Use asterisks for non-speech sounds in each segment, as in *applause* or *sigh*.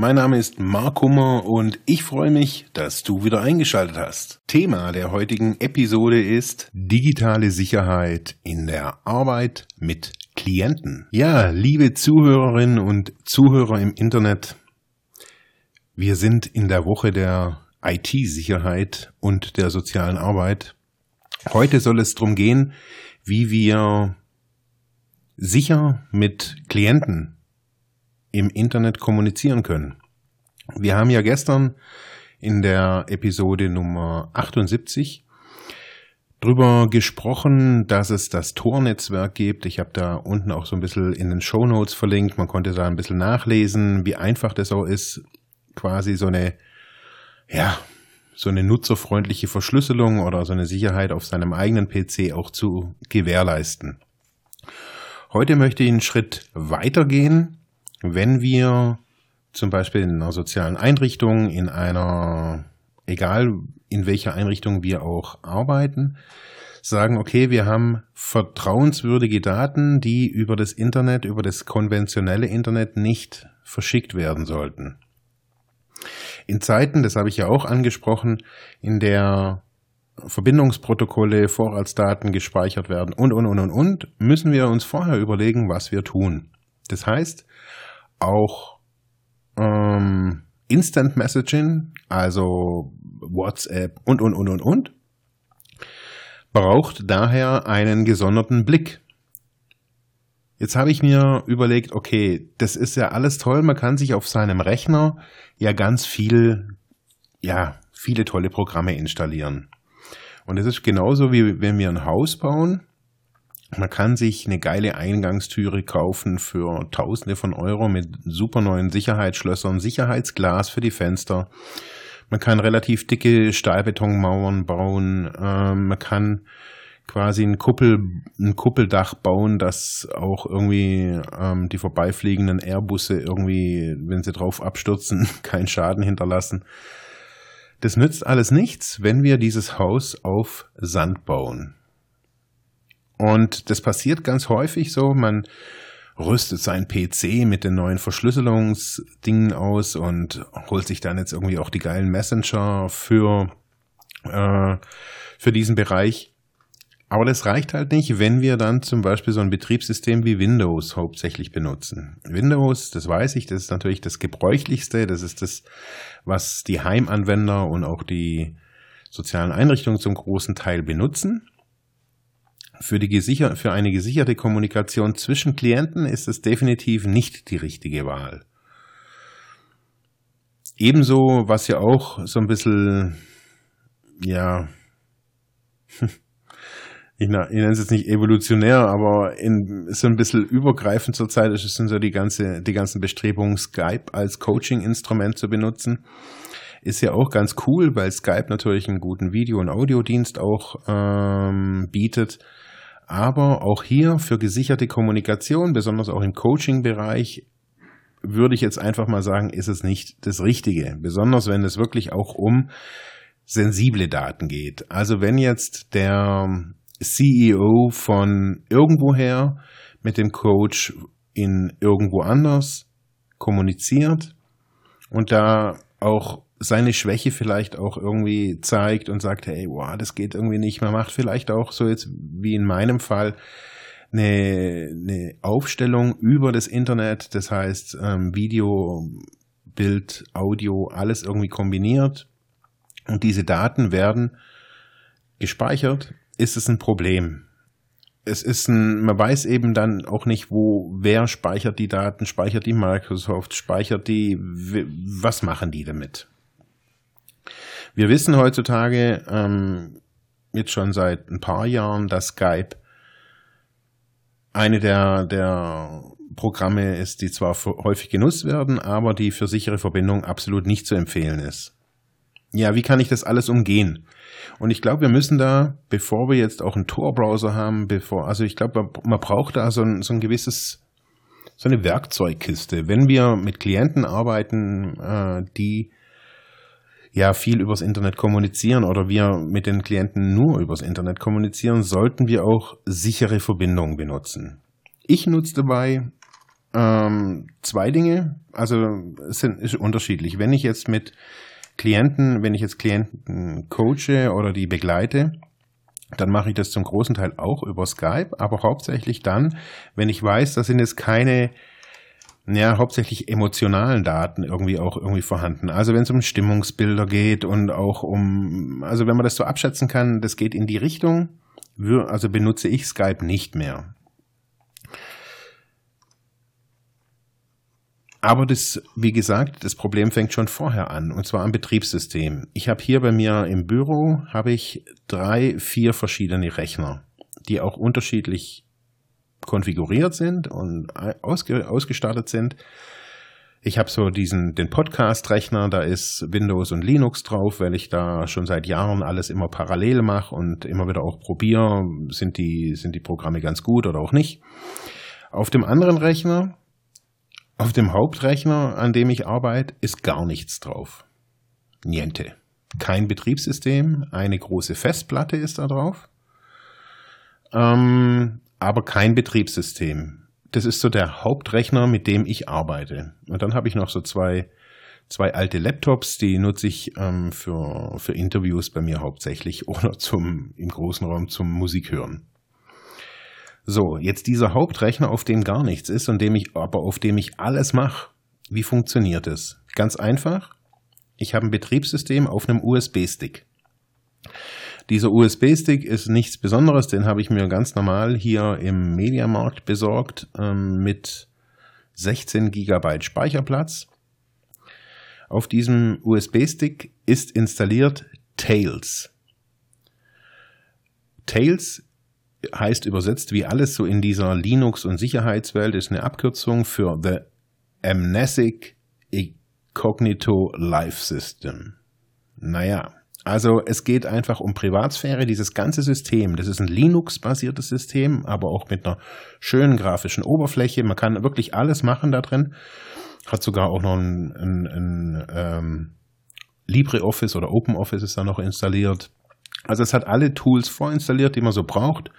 Mein Name ist Mark Hummer und ich freue mich, dass du wieder eingeschaltet hast. Thema der heutigen Episode ist digitale Sicherheit in der Arbeit mit Klienten. Ja, liebe Zuhörerinnen und Zuhörer im Internet, wir sind in der Woche der IT-Sicherheit und der sozialen Arbeit. Heute soll es darum gehen, wie wir sicher mit Klienten im Internet kommunizieren können. Wir haben ja gestern in der Episode Nummer 78 drüber gesprochen, dass es das Tor-Netzwerk gibt. Ich habe da unten auch so ein bisschen in den Show Notes verlinkt. Man konnte da ein bisschen nachlesen, wie einfach das auch ist, quasi so eine, ja, so eine nutzerfreundliche Verschlüsselung oder so eine Sicherheit auf seinem eigenen PC auch zu gewährleisten. Heute möchte ich einen Schritt weitergehen wenn wir zum Beispiel in einer sozialen Einrichtung, in einer, egal in welcher Einrichtung wir auch arbeiten, sagen, okay, wir haben vertrauenswürdige Daten, die über das Internet, über das konventionelle Internet nicht verschickt werden sollten. In Zeiten, das habe ich ja auch angesprochen, in der Verbindungsprotokolle, Vorratsdaten gespeichert werden und, und, und, und, und, müssen wir uns vorher überlegen, was wir tun. Das heißt, auch ähm, Instant Messaging, also WhatsApp und, und, und, und, und, braucht daher einen gesonderten Blick. Jetzt habe ich mir überlegt, okay, das ist ja alles toll, man kann sich auf seinem Rechner ja ganz viel, ja, viele tolle Programme installieren. Und es ist genauso wie wenn wir ein Haus bauen man kann sich eine geile Eingangstüre kaufen für Tausende von Euro mit super neuen Sicherheitsschlössern, Sicherheitsglas für die Fenster. Man kann relativ dicke Stahlbetonmauern bauen. Ähm, man kann quasi ein, Kuppel, ein Kuppeldach bauen, das auch irgendwie ähm, die vorbeifliegenden Airbusse irgendwie, wenn sie drauf abstürzen, *laughs* keinen Schaden hinterlassen. Das nützt alles nichts, wenn wir dieses Haus auf Sand bauen. Und das passiert ganz häufig so, man rüstet sein PC mit den neuen Verschlüsselungsdingen aus und holt sich dann jetzt irgendwie auch die geilen Messenger für, äh, für diesen Bereich. Aber das reicht halt nicht, wenn wir dann zum Beispiel so ein Betriebssystem wie Windows hauptsächlich benutzen. Windows, das weiß ich, das ist natürlich das gebräuchlichste, das ist das, was die Heimanwender und auch die sozialen Einrichtungen zum großen Teil benutzen. Für, die gesicher für eine gesicherte Kommunikation zwischen Klienten ist es definitiv nicht die richtige Wahl. Ebenso, was ja auch so ein bisschen, ja, *laughs* ich, nenne es jetzt nicht evolutionär, aber in, so ein bisschen übergreifend zurzeit ist es sind so die ganze, die ganzen Bestrebungen, Skype als Coaching-Instrument zu benutzen. Ist ja auch ganz cool, weil Skype natürlich einen guten Video- und Audiodienst auch ähm, bietet. Aber auch hier für gesicherte Kommunikation, besonders auch im Coaching-Bereich, würde ich jetzt einfach mal sagen, ist es nicht das Richtige. Besonders wenn es wirklich auch um sensible Daten geht. Also wenn jetzt der CEO von irgendwoher mit dem Coach in irgendwo anders kommuniziert und da auch seine Schwäche vielleicht auch irgendwie zeigt und sagt, hey, wow, das geht irgendwie nicht. Man macht vielleicht auch so jetzt wie in meinem Fall eine, eine Aufstellung über das Internet, das heißt ähm, Video, Bild, Audio, alles irgendwie kombiniert und diese Daten werden gespeichert, ist es ein Problem. Es ist ein, man weiß eben dann auch nicht, wo, wer speichert die Daten, speichert die Microsoft, speichert die, was machen die damit? Wir wissen heutzutage ähm, jetzt schon seit ein paar Jahren, dass Skype eine der, der Programme ist, die zwar häufig genutzt werden, aber die für sichere Verbindung absolut nicht zu empfehlen ist. ja, wie kann ich das alles umgehen? Und ich glaube, wir müssen da, bevor wir jetzt auch einen Tor-Browser haben, bevor, also ich glaube, man braucht da so ein, so ein gewisses, so eine Werkzeugkiste. Wenn wir mit Klienten arbeiten, äh, die ja viel übers Internet kommunizieren oder wir mit den Klienten nur übers Internet kommunizieren, sollten wir auch sichere Verbindungen benutzen. Ich nutze dabei ähm, zwei Dinge, also es sind, ist unterschiedlich. Wenn ich jetzt mit Klienten, wenn ich jetzt Klienten coache oder die begleite, dann mache ich das zum großen Teil auch über Skype, aber hauptsächlich dann, wenn ich weiß, da sind jetzt keine ja, hauptsächlich emotionalen Daten irgendwie auch irgendwie vorhanden. Also wenn es um Stimmungsbilder geht und auch um, also wenn man das so abschätzen kann, das geht in die Richtung, also benutze ich Skype nicht mehr. Aber das, wie gesagt, das Problem fängt schon vorher an, und zwar am Betriebssystem. Ich habe hier bei mir im Büro habe ich drei, vier verschiedene Rechner, die auch unterschiedlich konfiguriert sind und ausge, ausgestattet sind. Ich habe so diesen den Podcast-Rechner, da ist Windows und Linux drauf, weil ich da schon seit Jahren alles immer parallel mache und immer wieder auch probiere, sind die, sind die Programme ganz gut oder auch nicht. Auf dem anderen Rechner auf dem Hauptrechner, an dem ich arbeite, ist gar nichts drauf. Niente. Kein Betriebssystem, eine große Festplatte ist da drauf, ähm, aber kein Betriebssystem. Das ist so der Hauptrechner, mit dem ich arbeite. Und dann habe ich noch so zwei, zwei alte Laptops, die nutze ich ähm, für, für Interviews bei mir hauptsächlich *laughs* oder zum, im großen Raum zum Musik hören. So, jetzt dieser Hauptrechner, auf dem gar nichts ist und dem ich, aber auf dem ich alles mache. Wie funktioniert es? Ganz einfach. Ich habe ein Betriebssystem auf einem USB-Stick. Dieser USB-Stick ist nichts Besonderes, den habe ich mir ganz normal hier im Mediamarkt besorgt ähm, mit 16 GB Speicherplatz. Auf diesem USB-Stick ist installiert Tails. Tails heißt übersetzt wie alles so in dieser Linux- und Sicherheitswelt, ist eine Abkürzung für The Amnesic Incognito Life System. Naja, also es geht einfach um Privatsphäre. Dieses ganze System, das ist ein Linux-basiertes System, aber auch mit einer schönen grafischen Oberfläche. Man kann wirklich alles machen da drin. Hat sogar auch noch ein, ein, ein ähm, LibreOffice oder OpenOffice ist da noch installiert. Also es hat alle Tools vorinstalliert, die man so braucht.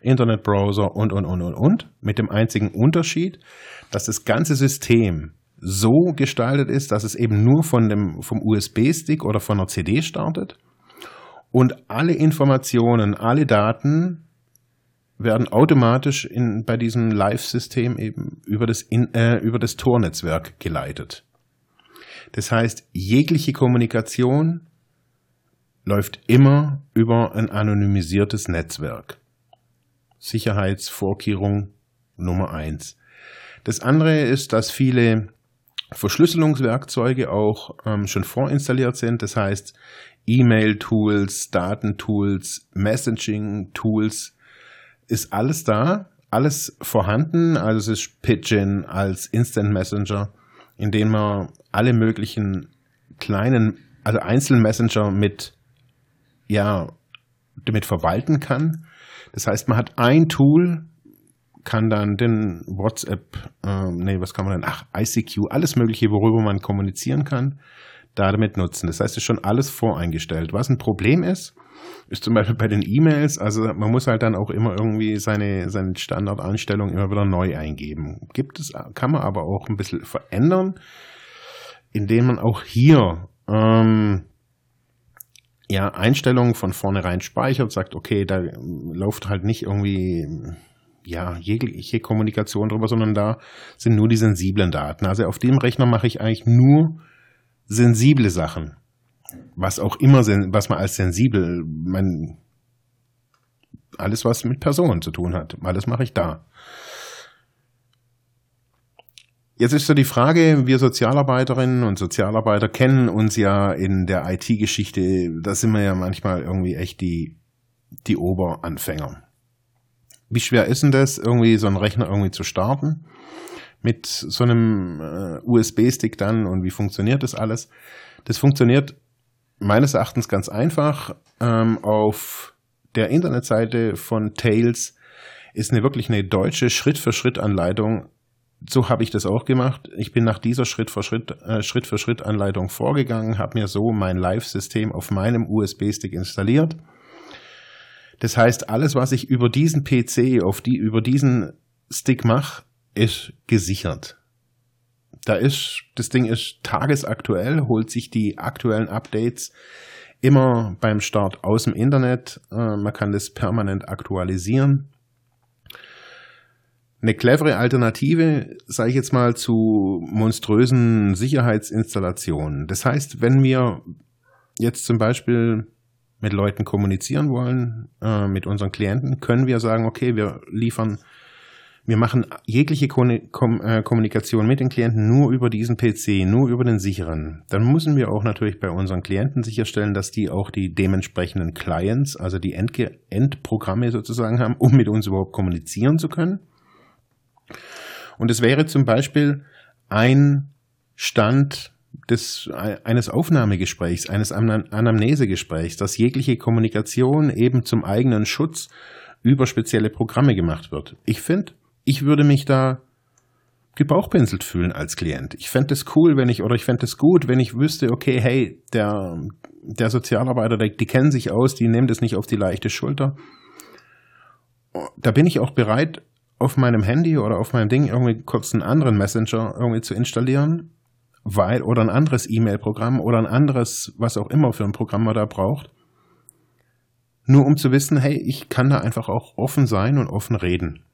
Internetbrowser und, und, und, und, und. Mit dem einzigen Unterschied, dass das ganze System so gestaltet ist, dass es eben nur von dem, vom USB-Stick oder von einer CD startet. Und alle Informationen, alle Daten werden automatisch in, bei diesem Live-System eben über das, in, äh, über das Tor-Netzwerk geleitet. Das heißt, jegliche Kommunikation läuft immer über ein anonymisiertes Netzwerk. Sicherheitsvorkehrung Nummer eins. Das andere ist, dass viele Verschlüsselungswerkzeuge auch ähm, schon vorinstalliert sind. Das heißt, E-Mail-Tools, Datentools, Messaging-Tools ist alles da, alles vorhanden. Also es ist Pidgin als Instant Messenger, in dem man alle möglichen kleinen, also einzelnen Messenger mit ja, damit verwalten kann. Das heißt, man hat ein Tool, kann dann den WhatsApp, äh, nee, was kann man denn? Ach, ICQ, alles Mögliche, worüber man kommunizieren kann, da damit nutzen. Das heißt, es ist schon alles voreingestellt. Was ein Problem ist, ist zum Beispiel bei den E-Mails, also man muss halt dann auch immer irgendwie seine, seine Standardeinstellung immer wieder neu eingeben. Gibt es, kann man aber auch ein bisschen verändern, indem man auch hier ähm, ja, Einstellungen von vornherein speichert, sagt, okay, da läuft halt nicht irgendwie ja, jegliche Kommunikation drüber, sondern da sind nur die sensiblen Daten. Also auf dem Rechner mache ich eigentlich nur sensible Sachen. Was auch immer, was man als sensibel, mein, alles was mit Personen zu tun hat, alles mache ich da. Jetzt ist so die Frage, wir Sozialarbeiterinnen und Sozialarbeiter kennen uns ja in der IT-Geschichte, da sind wir ja manchmal irgendwie echt die, die Oberanfänger. Wie schwer ist denn das, irgendwie so einen Rechner irgendwie zu starten? Mit so einem äh, USB-Stick dann und wie funktioniert das alles? Das funktioniert meines Erachtens ganz einfach. Ähm, auf der Internetseite von Tails ist eine wirklich eine deutsche Schritt-für-Schritt-Anleitung. So habe ich das auch gemacht. Ich bin nach dieser Schritt-für-Schritt, äh, Schritt-für-Schritt-Anleitung vorgegangen, habe mir so mein Live-System auf meinem USB-Stick installiert. Das heißt, alles, was ich über diesen PC, auf die, über diesen Stick mache, ist gesichert. Da ist, das Ding ist tagesaktuell, holt sich die aktuellen Updates immer beim Start aus dem Internet. Äh, man kann das permanent aktualisieren. Eine clevere Alternative, sage ich jetzt mal, zu monströsen Sicherheitsinstallationen. Das heißt, wenn wir jetzt zum Beispiel mit Leuten kommunizieren wollen, äh, mit unseren Klienten, können wir sagen, okay, wir liefern wir machen jegliche äh, Kommunikation mit den Klienten nur über diesen PC, nur über den sicheren. Dann müssen wir auch natürlich bei unseren Klienten sicherstellen, dass die auch die dementsprechenden Clients, also die Endge Endprogramme sozusagen haben, um mit uns überhaupt kommunizieren zu können. Und es wäre zum Beispiel ein Stand des, eines Aufnahmegesprächs, eines Anamnesegesprächs, dass jegliche Kommunikation eben zum eigenen Schutz über spezielle Programme gemacht wird. Ich finde, ich würde mich da gebauchpinselt fühlen als Klient. Ich fände es cool, wenn ich, oder ich fände es gut, wenn ich wüsste, okay, hey, der, der Sozialarbeiter, die, die kennen sich aus, die nehmen das nicht auf die leichte Schulter. Da bin ich auch bereit, auf meinem Handy oder auf meinem Ding irgendwie kurz einen anderen Messenger irgendwie zu installieren, weil, oder ein anderes E-Mail-Programm oder ein anderes, was auch immer für ein Programm man da braucht. Nur um zu wissen, hey, ich kann da einfach auch offen sein und offen reden.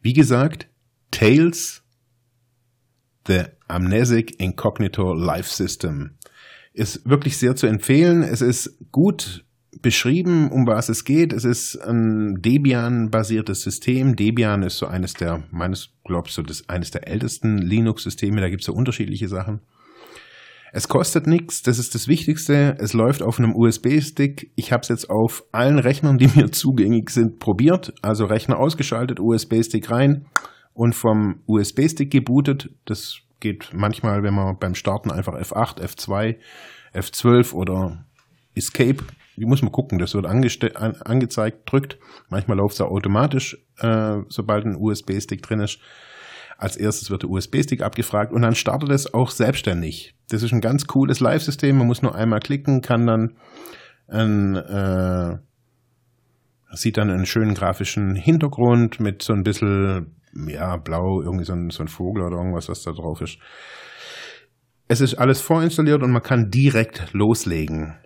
Wie gesagt, Tales, The Amnesic Incognito Life System, ist wirklich sehr zu empfehlen. Es ist gut beschrieben, um was es geht. Es ist ein Debian-basiertes System. Debian ist so eines der, meines glaubst du, das eines der ältesten Linux-Systeme. Da gibt es so unterschiedliche Sachen. Es kostet nichts, das ist das Wichtigste. Es läuft auf einem USB-Stick. Ich habe es jetzt auf allen Rechnern, die *laughs* mir zugänglich sind, probiert. Also Rechner ausgeschaltet, USB-Stick rein und vom USB-Stick gebootet. Das geht manchmal, wenn man beim Starten einfach F8, F2, F12 oder Escape, wie muss man gucken, das wird an angezeigt, drückt. Manchmal läuft es automatisch, äh, sobald ein USB-Stick drin ist. Als erstes wird der USB-Stick abgefragt und dann startet es auch selbstständig. Das ist ein ganz cooles Live-System. Man muss nur einmal klicken, kann dann ein, äh, sieht dann einen schönen grafischen Hintergrund mit so ein bisschen, ja, blau, irgendwie so ein, so ein Vogel oder irgendwas, was da drauf ist. Es ist alles vorinstalliert und man kann direkt loslegen.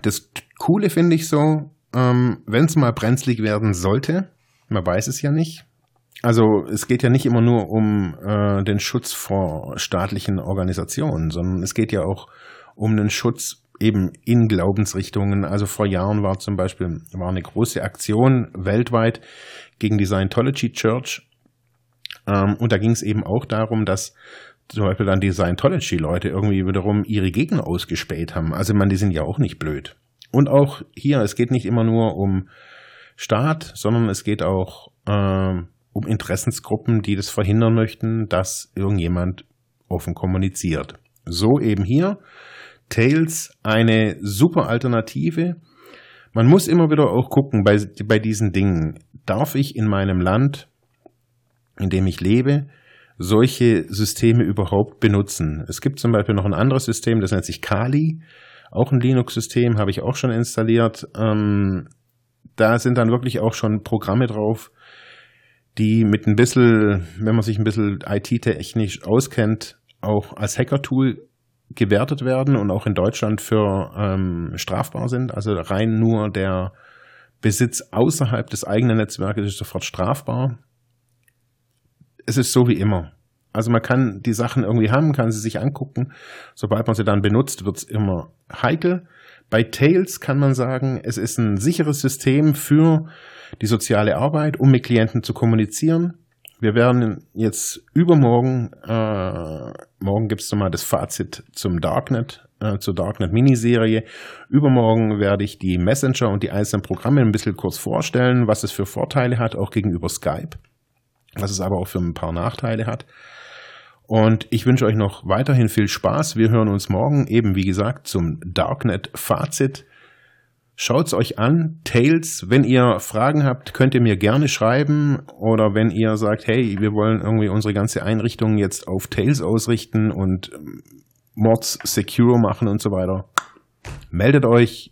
Das Coole finde ich so, ähm, wenn es mal brenzlig werden sollte, man weiß es ja nicht, also es geht ja nicht immer nur um äh, den Schutz vor staatlichen Organisationen, sondern es geht ja auch um den Schutz eben in Glaubensrichtungen. Also vor Jahren war zum Beispiel war eine große Aktion weltweit gegen die Scientology Church. Ähm, und da ging es eben auch darum, dass zum Beispiel dann die Scientology-Leute irgendwie wiederum ihre Gegner ausgespäht haben. Also man, die sind ja auch nicht blöd. Und auch hier, es geht nicht immer nur um Staat, sondern es geht auch äh, um Interessensgruppen, die das verhindern möchten, dass irgendjemand offen kommuniziert. So eben hier. Tails eine super Alternative. Man muss immer wieder auch gucken bei, bei diesen Dingen. Darf ich in meinem Land, in dem ich lebe, solche Systeme überhaupt benutzen? Es gibt zum Beispiel noch ein anderes System, das nennt sich Kali. Auch ein Linux-System, habe ich auch schon installiert. Ähm, da sind dann wirklich auch schon Programme drauf, die mit ein bisschen, wenn man sich ein bisschen IT-technisch auskennt, auch als Hacker-Tool gewertet werden und auch in Deutschland für ähm, strafbar sind. Also rein nur der Besitz außerhalb des eigenen Netzwerkes ist sofort strafbar. Es ist so wie immer. Also man kann die Sachen irgendwie haben, kann sie sich angucken. Sobald man sie dann benutzt, wird es immer heikel. Bei Tails kann man sagen, es ist ein sicheres System für die soziale Arbeit, um mit Klienten zu kommunizieren. Wir werden jetzt übermorgen, äh, morgen gibt es nochmal das Fazit zum Darknet, äh, zur Darknet-Miniserie. Übermorgen werde ich die Messenger und die einzelnen Programme ein bisschen kurz vorstellen, was es für Vorteile hat, auch gegenüber Skype, was es aber auch für ein paar Nachteile hat. Und ich wünsche euch noch weiterhin viel Spaß. Wir hören uns morgen eben, wie gesagt, zum Darknet-Fazit. Schaut's euch an. Tales, wenn ihr Fragen habt, könnt ihr mir gerne schreiben. Oder wenn ihr sagt, hey, wir wollen irgendwie unsere ganze Einrichtung jetzt auf Tales ausrichten und Mods secure machen und so weiter. Meldet euch.